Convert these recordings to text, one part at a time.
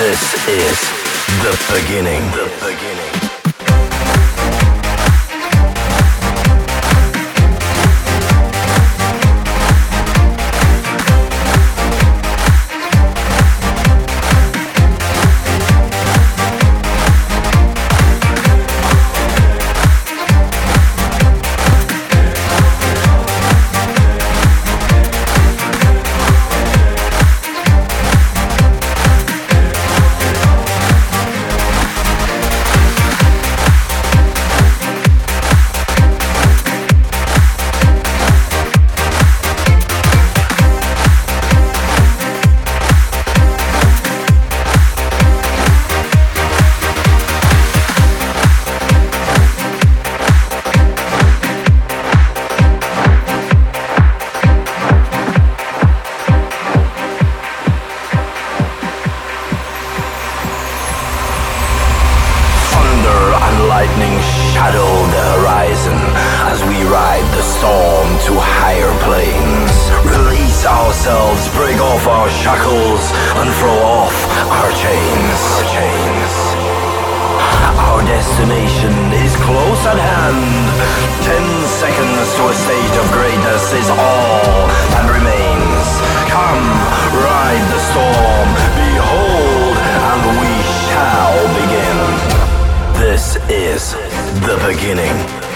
This is the beginning. The beginning. And throw off our chains. Our chains. Our destination is close at hand. Ten seconds to a state of greatness is all that remains. Come, ride the storm, behold, and we shall begin. This is the beginning.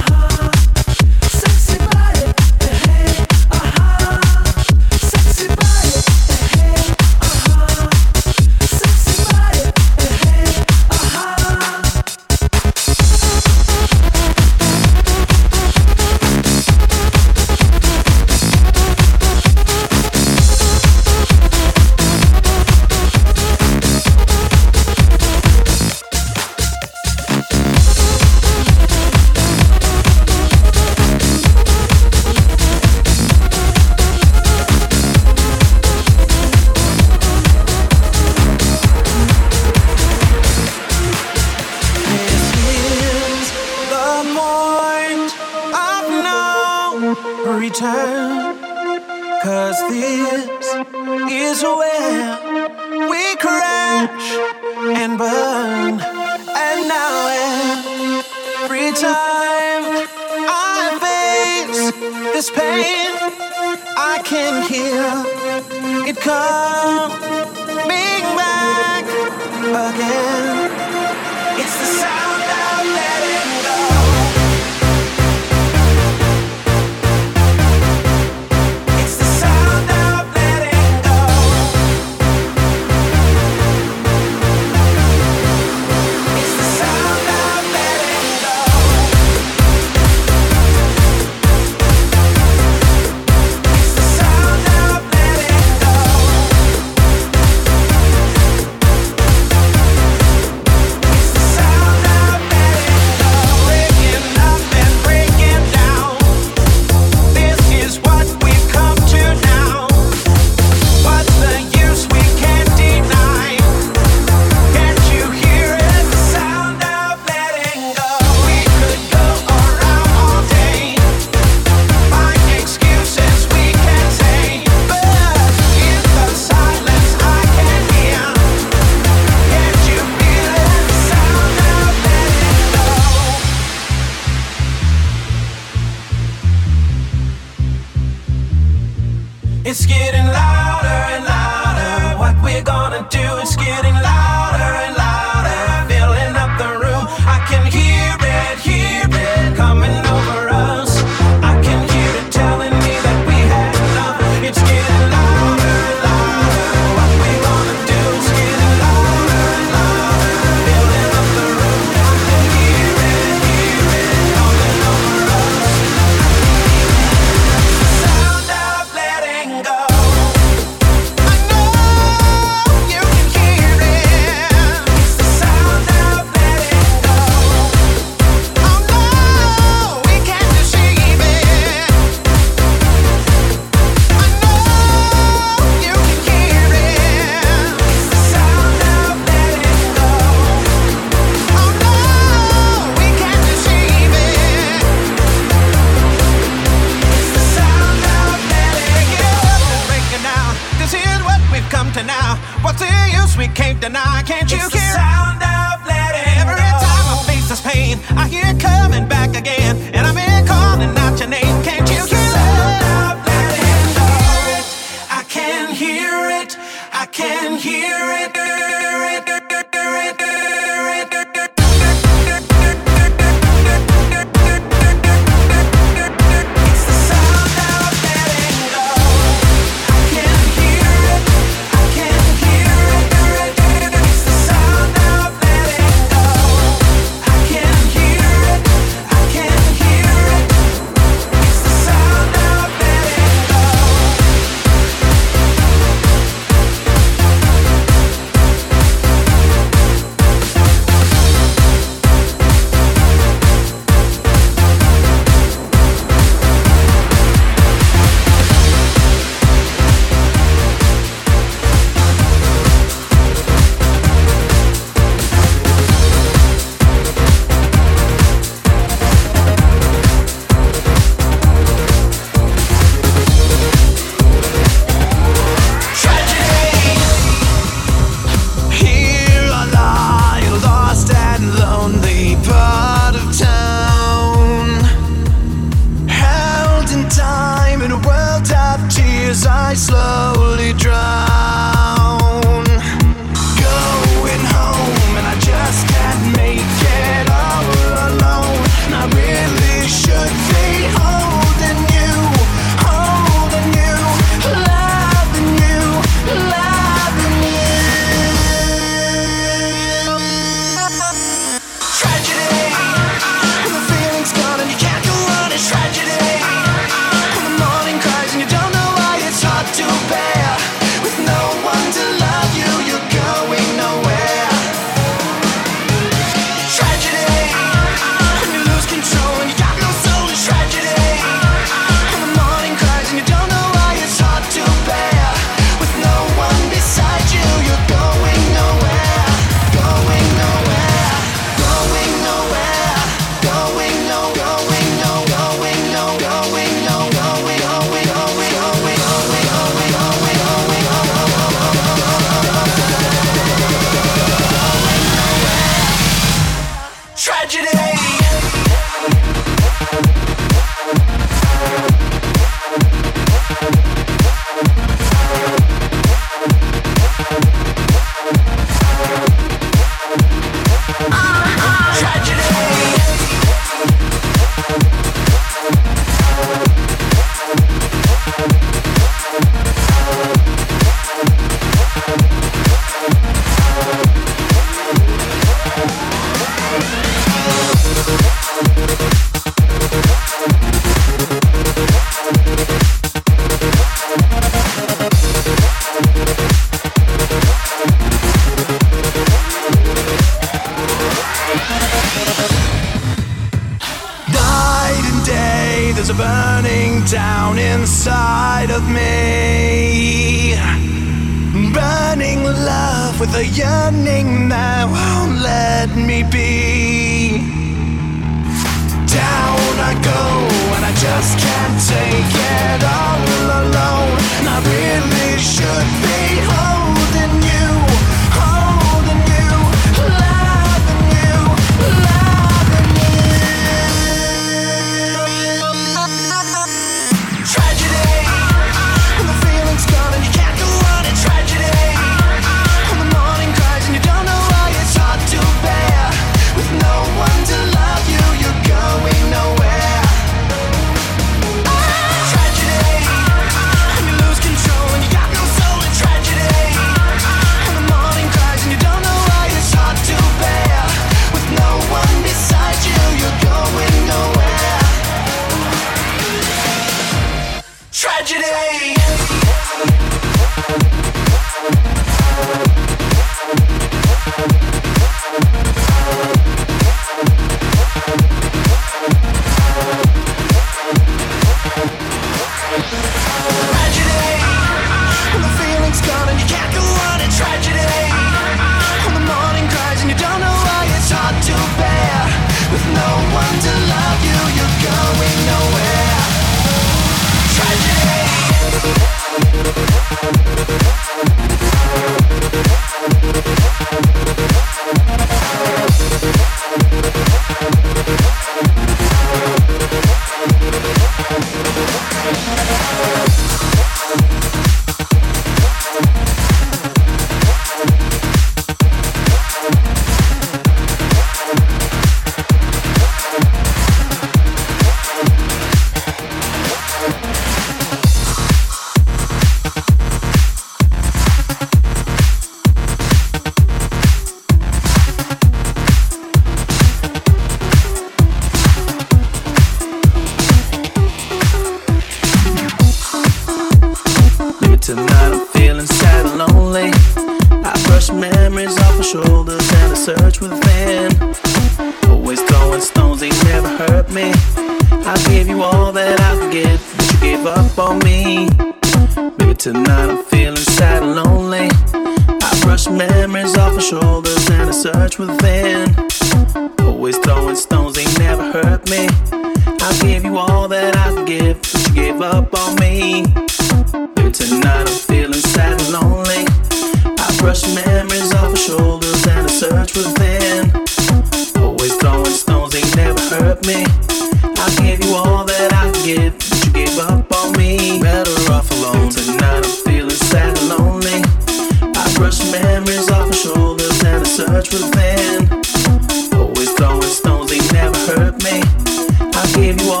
I gave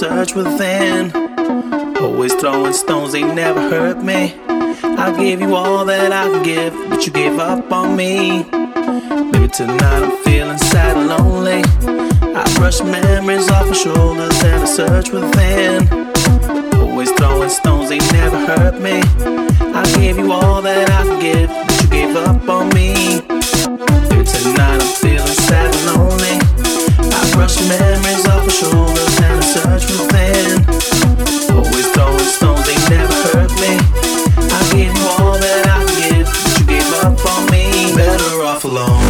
search within. Always throwing stones, they never hurt me. I gave you all that I can give, but you gave up on me. Maybe tonight I'm feeling sad and lonely. I brush memories off my shoulders and I search within. Always throwing stones, they never hurt me. I gave you all that I can give, but you gave up on me. Maybe tonight I'm feeling sad and lonely. I brush memories off my shoulders and I search. Always throwing stones, they never hurt me. I I but you gave up on me. Better off alone.